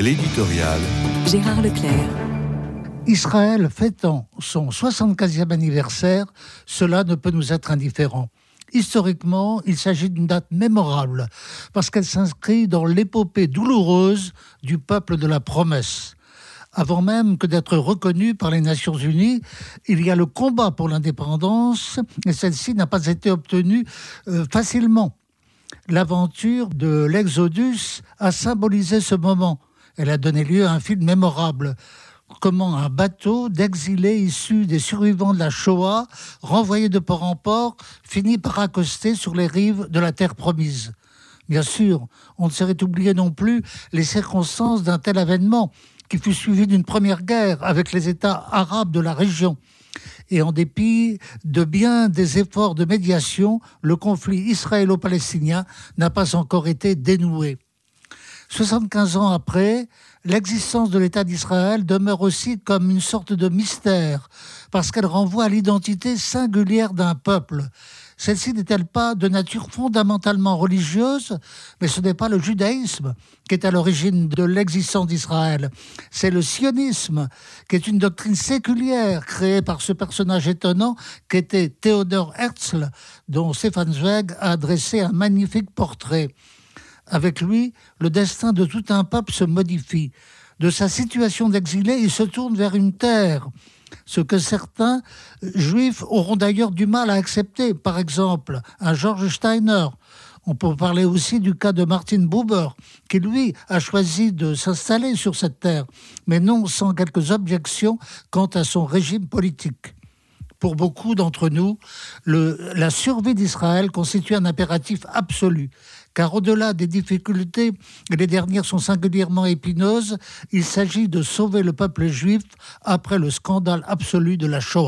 L'éditorial. Gérard Leclerc. Israël fêtant son 75e anniversaire, cela ne peut nous être indifférent. Historiquement, il s'agit d'une date mémorable parce qu'elle s'inscrit dans l'épopée douloureuse du peuple de la promesse. Avant même que d'être reconnu par les Nations Unies, il y a le combat pour l'indépendance et celle-ci n'a pas été obtenue euh, facilement. L'aventure de l'Exodus a symbolisé ce moment elle a donné lieu à un film mémorable. Comment un bateau d'exilés issus des survivants de la Shoah, renvoyé de port en port, finit par accoster sur les rives de la terre promise. Bien sûr, on ne saurait oublier non plus les circonstances d'un tel événement, qui fut suivi d'une première guerre avec les États arabes de la région. Et en dépit de bien des efforts de médiation, le conflit israélo-palestinien n'a pas encore été dénoué. 75 ans après, l'existence de l'État d'Israël demeure aussi comme une sorte de mystère, parce qu'elle renvoie à l'identité singulière d'un peuple. Celle-ci n'est-elle pas de nature fondamentalement religieuse, mais ce n'est pas le judaïsme qui est à l'origine de l'existence d'Israël. C'est le sionisme, qui est une doctrine séculière créée par ce personnage étonnant qu'était Theodor Herzl, dont Stefan Zweig a dressé un magnifique portrait. Avec lui, le destin de tout un peuple se modifie. De sa situation d'exilé, il se tourne vers une terre, ce que certains juifs auront d'ailleurs du mal à accepter. Par exemple, un George Steiner. On peut parler aussi du cas de Martin Buber, qui lui a choisi de s'installer sur cette terre, mais non sans quelques objections quant à son régime politique pour beaucoup d'entre nous, la survie d'Israël constitue un impératif absolu. Car au-delà des difficultés, et les dernières sont singulièrement épineuses, il s'agit de sauver le peuple juif après le scandale absolu de la Shoah.